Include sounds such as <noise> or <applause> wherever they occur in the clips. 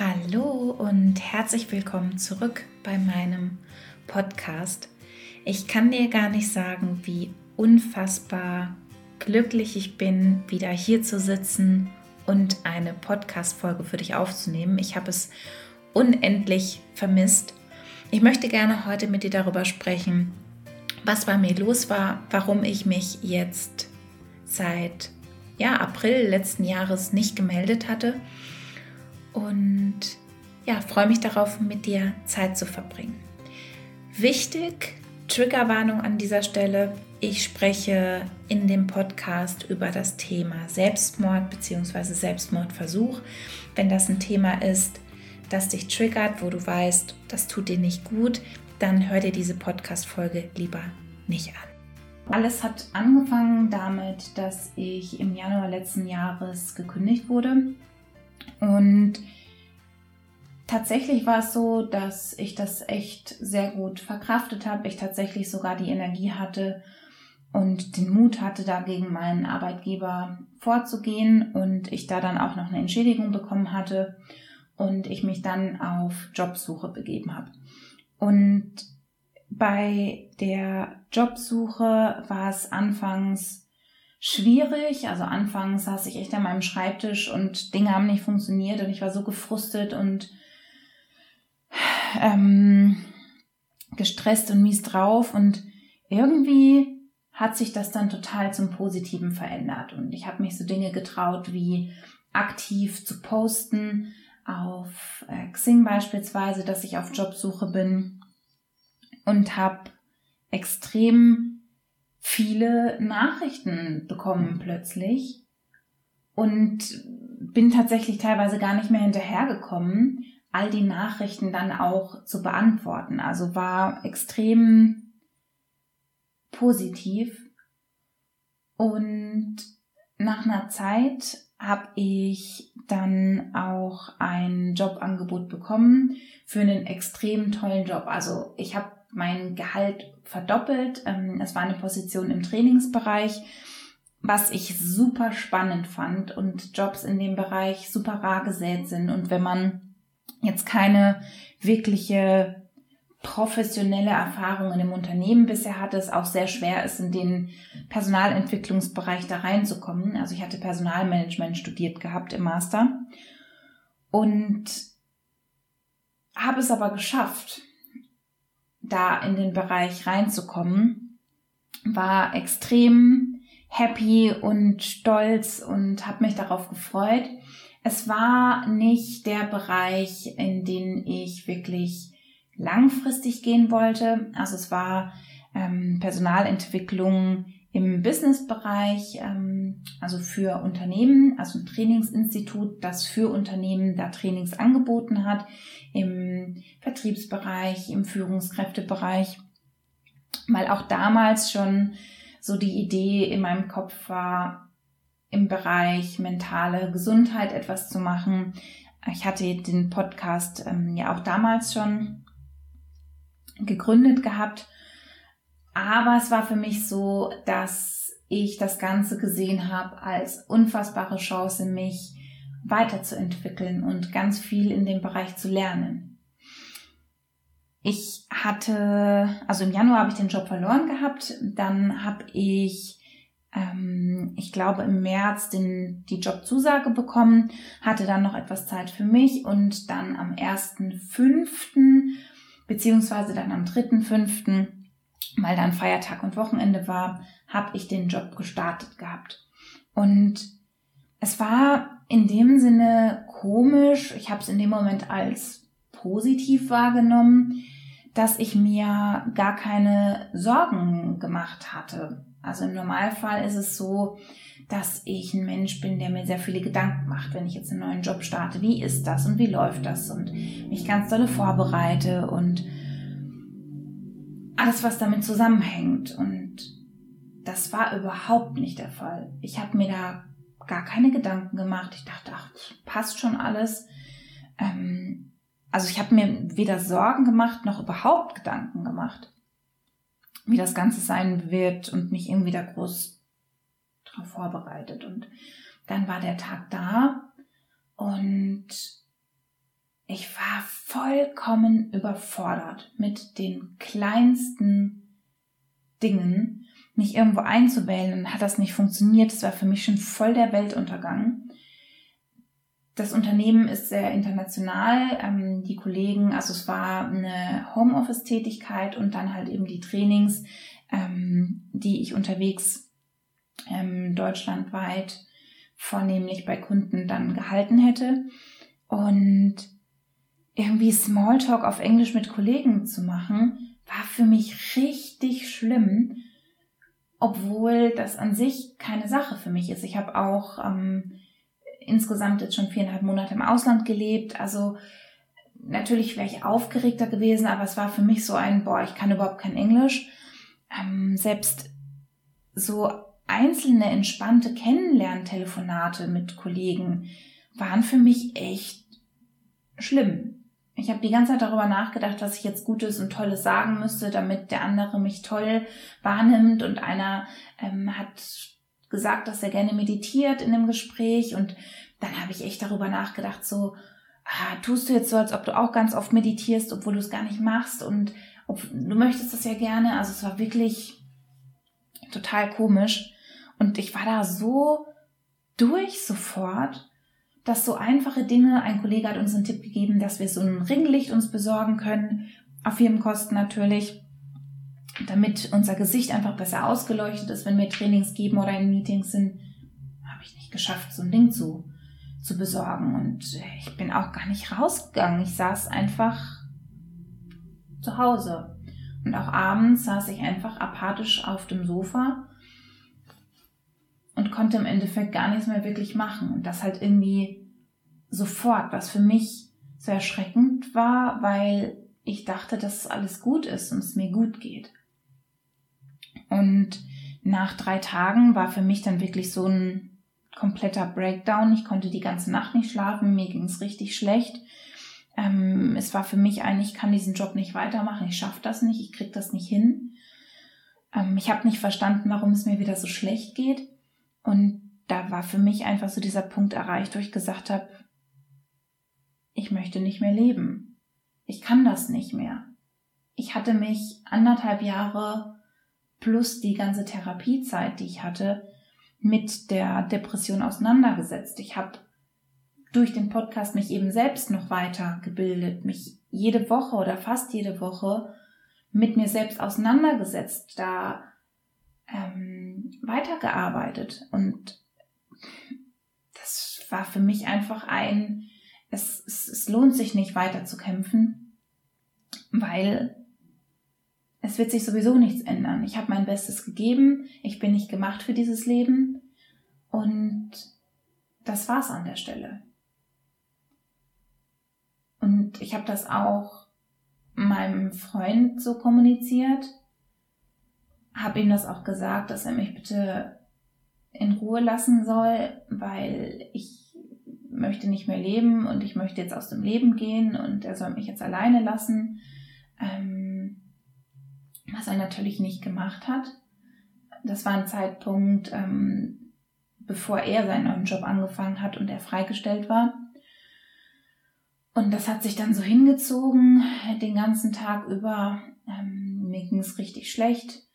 Hallo und herzlich willkommen zurück bei meinem Podcast. Ich kann dir gar nicht sagen, wie unfassbar glücklich ich bin, wieder hier zu sitzen und eine Podcast-Folge für dich aufzunehmen. Ich habe es unendlich vermisst. Ich möchte gerne heute mit dir darüber sprechen, was bei mir los war, warum ich mich jetzt seit ja, April letzten Jahres nicht gemeldet hatte und ja, freue mich darauf, mit dir Zeit zu verbringen. Wichtig, Triggerwarnung an dieser Stelle. Ich spreche in dem Podcast über das Thema Selbstmord bzw. Selbstmordversuch. Wenn das ein Thema ist, das dich triggert, wo du weißt, das tut dir nicht gut, dann hör dir diese Podcast-Folge lieber nicht an. Alles hat angefangen damit, dass ich im Januar letzten Jahres gekündigt wurde und tatsächlich war es so, dass ich das echt sehr gut verkraftet habe. Ich tatsächlich sogar die Energie hatte und den Mut hatte, da gegen meinen Arbeitgeber vorzugehen und ich da dann auch noch eine Entschädigung bekommen hatte und ich mich dann auf Jobsuche begeben habe. Und bei der Jobsuche war es anfangs schwierig. Also anfangs saß ich echt an meinem Schreibtisch und Dinge haben nicht funktioniert und ich war so gefrustet und ähm, gestresst und mies drauf und irgendwie hat sich das dann total zum Positiven verändert und ich habe mich so Dinge getraut wie aktiv zu posten auf äh, Xing beispielsweise, dass ich auf Jobsuche bin und habe extrem viele Nachrichten bekommen plötzlich und bin tatsächlich teilweise gar nicht mehr hinterhergekommen, all die Nachrichten dann auch zu beantworten. Also war extrem positiv. Und nach einer Zeit habe ich dann auch ein Jobangebot bekommen für einen extrem tollen Job. Also ich habe mein Gehalt verdoppelt. Ähm, es war eine Position im Trainingsbereich, was ich super spannend fand und Jobs in dem Bereich super rar gesät sind. Und wenn man jetzt keine wirkliche professionelle Erfahrung in dem Unternehmen bisher hatte, es auch sehr schwer ist, in den Personalentwicklungsbereich da reinzukommen. Also ich hatte Personalmanagement studiert gehabt im Master und habe es aber geschafft, da in den Bereich reinzukommen, war extrem happy und stolz und habe mich darauf gefreut. Es war nicht der Bereich, in den ich wirklich langfristig gehen wollte. Also es war ähm, Personalentwicklung im Businessbereich, ähm, also für Unternehmen, also ein Trainingsinstitut, das für Unternehmen da Trainings angeboten hat, im Vertriebsbereich, im Führungskräftebereich, weil auch damals schon so die Idee in meinem Kopf war, im Bereich mentale Gesundheit etwas zu machen. Ich hatte den Podcast ähm, ja auch damals schon gegründet gehabt aber es war für mich so, dass ich das Ganze gesehen habe als unfassbare Chance, mich weiterzuentwickeln und ganz viel in dem Bereich zu lernen. Ich hatte, also im Januar habe ich den Job verloren gehabt, dann habe ich, ähm, ich glaube im März den, die Jobzusage bekommen, hatte dann noch etwas Zeit für mich und dann am 1.5. beziehungsweise dann am 3.5 weil dann Feiertag und Wochenende war, habe ich den Job gestartet gehabt. Und es war in dem Sinne komisch, ich habe es in dem Moment als positiv wahrgenommen, dass ich mir gar keine Sorgen gemacht hatte. Also im Normalfall ist es so, dass ich ein Mensch bin, der mir sehr viele Gedanken macht, wenn ich jetzt einen neuen Job starte. Wie ist das und wie läuft das? Und mich ganz dolle vorbereite und alles, was damit zusammenhängt. Und das war überhaupt nicht der Fall. Ich habe mir da gar keine Gedanken gemacht. Ich dachte, ach, passt schon alles. Ähm, also ich habe mir weder Sorgen gemacht noch überhaupt Gedanken gemacht, wie das Ganze sein wird und mich irgendwie da groß darauf vorbereitet. Und dann war der Tag da und vollkommen überfordert mit den kleinsten Dingen, mich irgendwo einzuwählen. Dann hat das nicht funktioniert. Das war für mich schon voll der Weltuntergang. Das Unternehmen ist sehr international. Ähm, die Kollegen, also es war eine Homeoffice-Tätigkeit und dann halt eben die Trainings, ähm, die ich unterwegs ähm, deutschlandweit vornehmlich bei Kunden dann gehalten hätte. Und irgendwie Smalltalk auf Englisch mit Kollegen zu machen, war für mich richtig schlimm, obwohl das an sich keine Sache für mich ist. Ich habe auch ähm, insgesamt jetzt schon viereinhalb Monate im Ausland gelebt. Also natürlich wäre ich aufgeregter gewesen, aber es war für mich so ein, boah, ich kann überhaupt kein Englisch. Ähm, selbst so einzelne entspannte Kennenlerntelefonate mit Kollegen waren für mich echt schlimm. Ich habe die ganze Zeit darüber nachgedacht, was ich jetzt Gutes und Tolles sagen müsste, damit der andere mich toll wahrnimmt. Und einer ähm, hat gesagt, dass er gerne meditiert in dem Gespräch. Und dann habe ich echt darüber nachgedacht, so, ah, tust du jetzt so, als ob du auch ganz oft meditierst, obwohl du es gar nicht machst. Und ob, du möchtest das ja gerne. Also es war wirklich total komisch. Und ich war da so durch sofort dass so einfache Dinge, ein Kollege hat uns einen Tipp gegeben, dass wir so ein Ringlicht uns besorgen können, auf Firmenkosten natürlich, damit unser Gesicht einfach besser ausgeleuchtet ist, wenn wir Trainings geben oder in Meetings sind. Habe ich nicht geschafft, so ein Ding zu, zu besorgen. Und ich bin auch gar nicht rausgegangen. Ich saß einfach zu Hause. Und auch abends saß ich einfach apathisch auf dem Sofa und konnte im Endeffekt gar nichts mehr wirklich machen. Und das halt irgendwie sofort, was für mich sehr erschreckend war, weil ich dachte, dass alles gut ist und es mir gut geht. Und nach drei Tagen war für mich dann wirklich so ein kompletter Breakdown. Ich konnte die ganze Nacht nicht schlafen, mir ging es richtig schlecht. Ähm, es war für mich eigentlich, ich kann diesen Job nicht weitermachen, ich schaffe das nicht, ich kriege das nicht hin. Ähm, ich habe nicht verstanden, warum es mir wieder so schlecht geht. Und da war für mich einfach so dieser Punkt erreicht, wo ich gesagt habe, ich möchte nicht mehr leben. Ich kann das nicht mehr. Ich hatte mich anderthalb Jahre plus die ganze Therapiezeit, die ich hatte, mit der Depression auseinandergesetzt. Ich habe durch den Podcast mich eben selbst noch weiter gebildet, mich jede Woche oder fast jede Woche mit mir selbst auseinandergesetzt, da ähm, weitergearbeitet. Und das war für mich einfach ein, es, es, es lohnt sich nicht weiter zu kämpfen, weil es wird sich sowieso nichts ändern. Ich habe mein Bestes gegeben, ich bin nicht gemacht für dieses Leben und das war's an der Stelle. Und ich habe das auch meinem Freund so kommuniziert habe ihm das auch gesagt, dass er mich bitte in Ruhe lassen soll, weil ich möchte nicht mehr leben und ich möchte jetzt aus dem Leben gehen und er soll mich jetzt alleine lassen. Ähm, was er natürlich nicht gemacht hat. Das war ein Zeitpunkt, ähm, bevor er seinen neuen Job angefangen hat und er freigestellt war. Und das hat sich dann so hingezogen, den ganzen Tag über. Ähm, mir ging es richtig schlecht.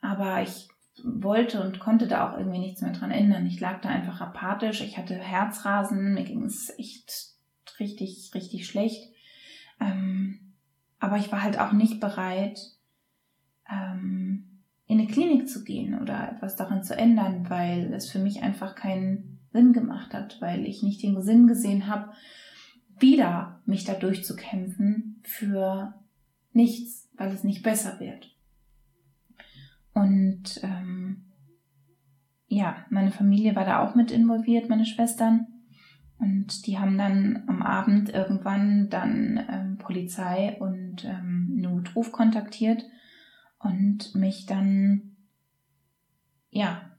Aber ich wollte und konnte da auch irgendwie nichts mehr dran ändern. Ich lag da einfach apathisch, ich hatte Herzrasen, mir ging es echt richtig, richtig schlecht. Ähm, aber ich war halt auch nicht bereit, ähm, in eine Klinik zu gehen oder etwas daran zu ändern, weil es für mich einfach keinen Sinn gemacht hat, weil ich nicht den Sinn gesehen habe, wieder mich da durchzukämpfen für nichts, weil es nicht besser wird. Und ähm, ja, meine Familie war da auch mit involviert, meine Schwestern. Und die haben dann am Abend irgendwann dann ähm, Polizei und ähm, Notruf kontaktiert und mich dann, ja,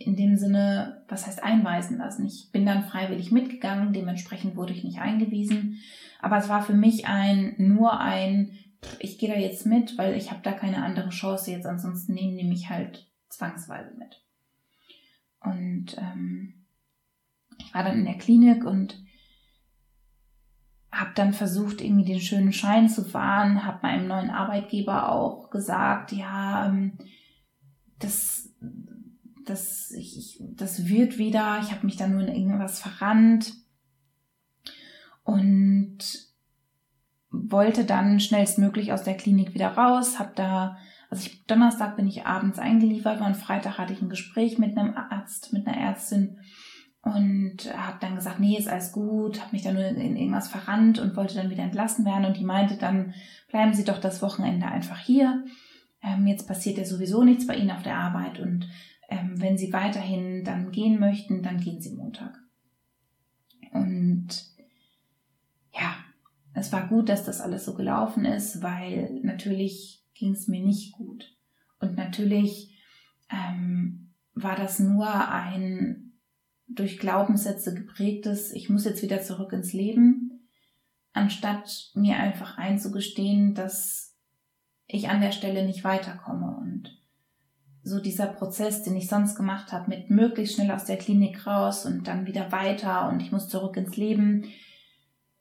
in dem Sinne, was heißt einweisen lassen. Ich bin dann freiwillig mitgegangen, dementsprechend wurde ich nicht eingewiesen. Aber es war für mich ein, nur ein, ich gehe da jetzt mit, weil ich habe da keine andere Chance jetzt, ansonsten nehmen die mich halt zwangsweise mit. Und ähm, ich war dann in der Klinik und habe dann versucht, irgendwie den schönen Schein zu fahren, habe meinem neuen Arbeitgeber auch gesagt, ja, ähm, das, das, ich, das wird wieder, ich habe mich da nur in irgendwas verrannt. Und wollte dann schnellstmöglich aus der Klinik wieder raus, habe da, also ich, Donnerstag bin ich abends eingeliefert und Freitag hatte ich ein Gespräch mit einem Arzt, mit einer Ärztin und habe dann gesagt, nee, ist alles gut, habe mich dann nur in irgendwas verrannt und wollte dann wieder entlassen werden und die meinte dann, bleiben Sie doch das Wochenende einfach hier. Ähm, jetzt passiert ja sowieso nichts bei Ihnen auf der Arbeit und ähm, wenn Sie weiterhin dann gehen möchten, dann gehen Sie Montag. Und es war gut, dass das alles so gelaufen ist, weil natürlich ging es mir nicht gut. Und natürlich ähm, war das nur ein durch Glaubenssätze geprägtes, ich muss jetzt wieder zurück ins Leben, anstatt mir einfach einzugestehen, dass ich an der Stelle nicht weiterkomme und so dieser Prozess, den ich sonst gemacht habe, mit möglichst schnell aus der Klinik raus und dann wieder weiter und ich muss zurück ins Leben,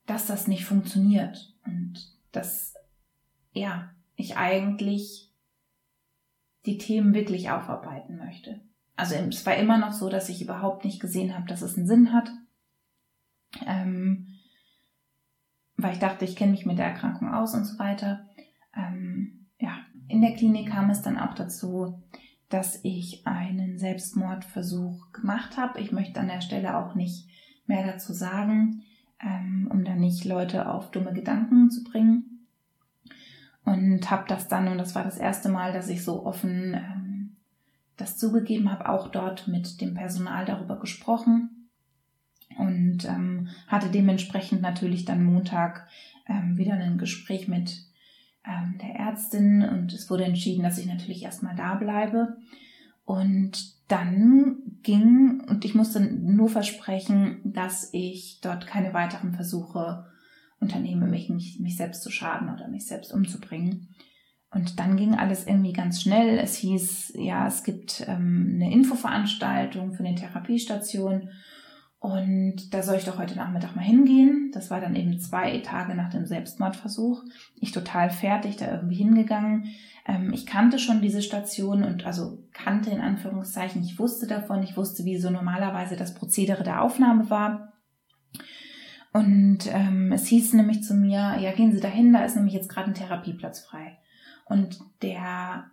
dass das nicht funktioniert und dass, ja, ich eigentlich die Themen wirklich aufarbeiten möchte. Also es war immer noch so, dass ich überhaupt nicht gesehen habe, dass es einen Sinn hat. Ähm, weil ich dachte, ich kenne mich mit der Erkrankung aus und so weiter. Ähm, ja, in der Klinik kam es dann auch dazu, dass ich einen Selbstmordversuch gemacht habe. Ich möchte an der Stelle auch nicht mehr dazu sagen, ähm, um dann nicht Leute auf dumme Gedanken zu bringen. Und habe das dann, und das war das erste Mal, dass ich so offen ähm, das zugegeben, habe auch dort mit dem Personal darüber gesprochen und ähm, hatte dementsprechend natürlich dann Montag ähm, wieder ein Gespräch mit ähm, der Ärztin und es wurde entschieden, dass ich natürlich erstmal da bleibe. Und dann ging, und ich musste nur versprechen, dass ich dort keine weiteren Versuche unternehme, mich, mich, mich selbst zu schaden oder mich selbst umzubringen. Und dann ging alles irgendwie ganz schnell. Es hieß, ja, es gibt ähm, eine Infoveranstaltung für eine Therapiestation und da soll ich doch heute Nachmittag mal hingehen. Das war dann eben zwei Tage nach dem Selbstmordversuch. Ich total fertig da irgendwie hingegangen. Ähm, ich kannte schon diese Station und also kannte in Anführungszeichen, ich wusste davon, ich wusste, wie so normalerweise das Prozedere der Aufnahme war. Und ähm, es hieß nämlich zu mir, ja, gehen Sie dahin, da ist nämlich jetzt gerade ein Therapieplatz frei. Und der,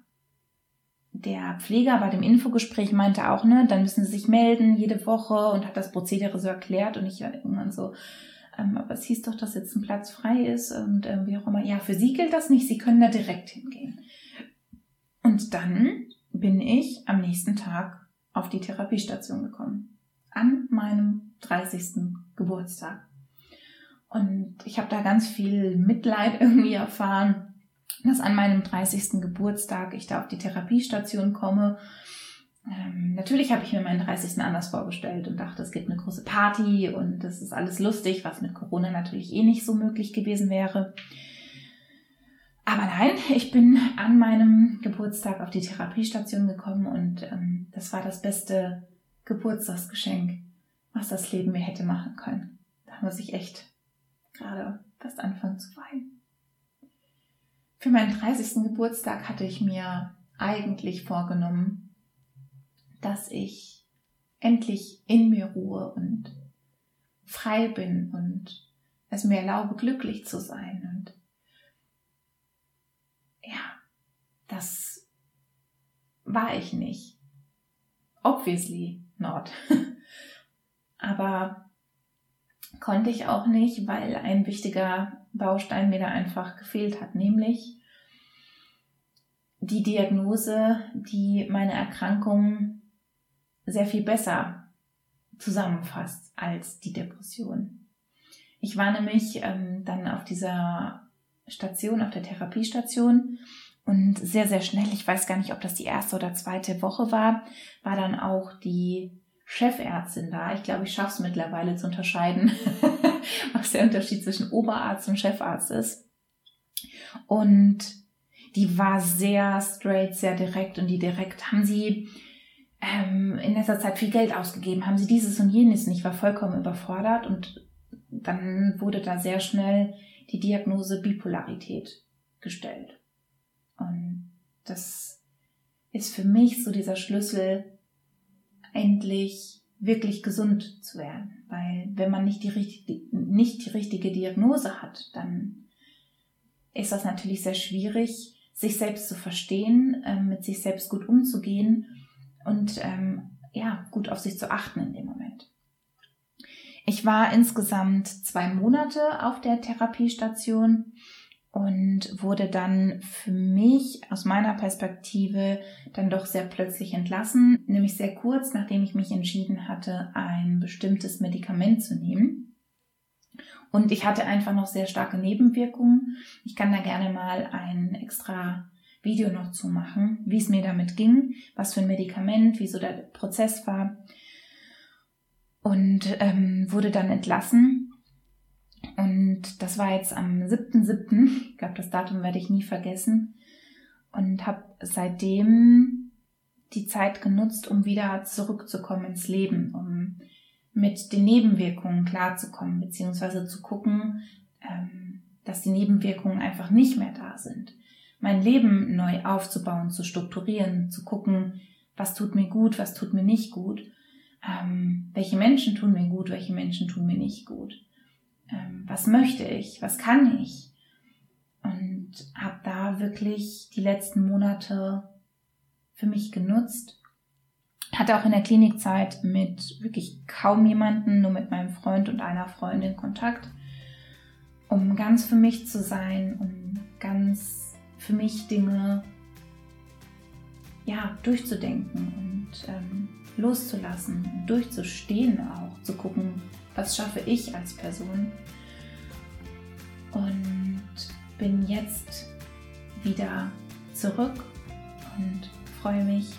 der Pfleger bei dem Infogespräch meinte auch, ne, dann müssen sie sich melden jede Woche und hat das Prozedere so erklärt und ich war irgendwann so, ähm, aber es hieß doch, dass jetzt ein Platz frei ist und ähm, wie auch immer. Ja, für sie gilt das nicht, sie können da direkt hingehen. Und dann bin ich am nächsten Tag auf die Therapiestation gekommen. An meinem 30. Geburtstag. Und ich habe da ganz viel Mitleid <laughs> irgendwie erfahren dass an meinem 30. Geburtstag ich da auf die Therapiestation komme. Ähm, natürlich habe ich mir meinen 30. anders vorgestellt und dachte, es gibt eine große Party und das ist alles lustig, was mit Corona natürlich eh nicht so möglich gewesen wäre. Aber nein, ich bin an meinem Geburtstag auf die Therapiestation gekommen und ähm, das war das beste Geburtstagsgeschenk, was das Leben mir hätte machen können. Da muss ich echt gerade fast anfangen zu weinen. Für meinen 30. Geburtstag hatte ich mir eigentlich vorgenommen, dass ich endlich in mir ruhe und frei bin und es mir erlaube, glücklich zu sein. Und ja, das war ich nicht. Obviously not. <laughs> Aber konnte ich auch nicht, weil ein wichtiger Baustein mir da einfach gefehlt hat, nämlich die Diagnose, die meine Erkrankung sehr viel besser zusammenfasst als die Depression. Ich war nämlich ähm, dann auf dieser Station, auf der Therapiestation und sehr, sehr schnell, ich weiß gar nicht, ob das die erste oder zweite Woche war, war dann auch die Chefärztin da. Ich glaube, ich schaffe es mittlerweile zu unterscheiden, <laughs> was der Unterschied zwischen Oberarzt und Chefarzt ist. Und die war sehr straight, sehr direkt und die direkt haben sie ähm, in letzter Zeit viel Geld ausgegeben, haben sie dieses und jenes nicht, war vollkommen überfordert und dann wurde da sehr schnell die Diagnose Bipolarität gestellt. Und das ist für mich so dieser Schlüssel, endlich wirklich gesund zu werden. Weil wenn man nicht die, richtige, nicht die richtige Diagnose hat, dann ist das natürlich sehr schwierig, sich selbst zu verstehen, ähm, mit sich selbst gut umzugehen und ähm, ja, gut auf sich zu achten in dem Moment. Ich war insgesamt zwei Monate auf der Therapiestation und wurde dann für mich aus meiner Perspektive dann doch sehr plötzlich entlassen, nämlich sehr kurz nachdem ich mich entschieden hatte, ein bestimmtes Medikament zu nehmen. Und ich hatte einfach noch sehr starke Nebenwirkungen. Ich kann da gerne mal ein extra Video noch zu machen, wie es mir damit ging, was für ein Medikament, wie so der Prozess war. Und ähm, wurde dann entlassen. Und das war jetzt am 7.7. Ich glaube, das Datum werde ich nie vergessen. Und habe seitdem die Zeit genutzt, um wieder zurückzukommen ins Leben, um mit den Nebenwirkungen klarzukommen, beziehungsweise zu gucken, ähm, dass die Nebenwirkungen einfach nicht mehr da sind mein Leben neu aufzubauen, zu strukturieren, zu gucken, was tut mir gut, was tut mir nicht gut, ähm, welche Menschen tun mir gut, welche Menschen tun mir nicht gut, ähm, was möchte ich, was kann ich. Und habe da wirklich die letzten Monate für mich genutzt. Hatte auch in der Klinikzeit mit wirklich kaum jemanden, nur mit meinem Freund und einer Freundin Kontakt, um ganz für mich zu sein, um ganz für mich Dinge ja, durchzudenken und ähm, loszulassen durchzustehen auch, zu gucken, was schaffe ich als Person. Und bin jetzt wieder zurück und freue mich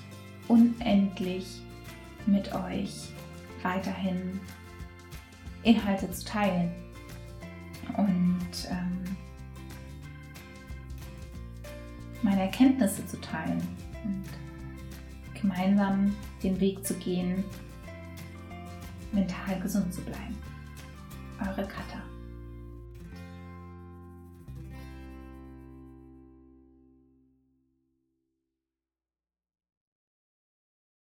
unendlich mit euch weiterhin Inhalte zu teilen. Und ähm, meine Erkenntnisse zu teilen und gemeinsam den Weg zu gehen, mental gesund zu bleiben. Eure Katha.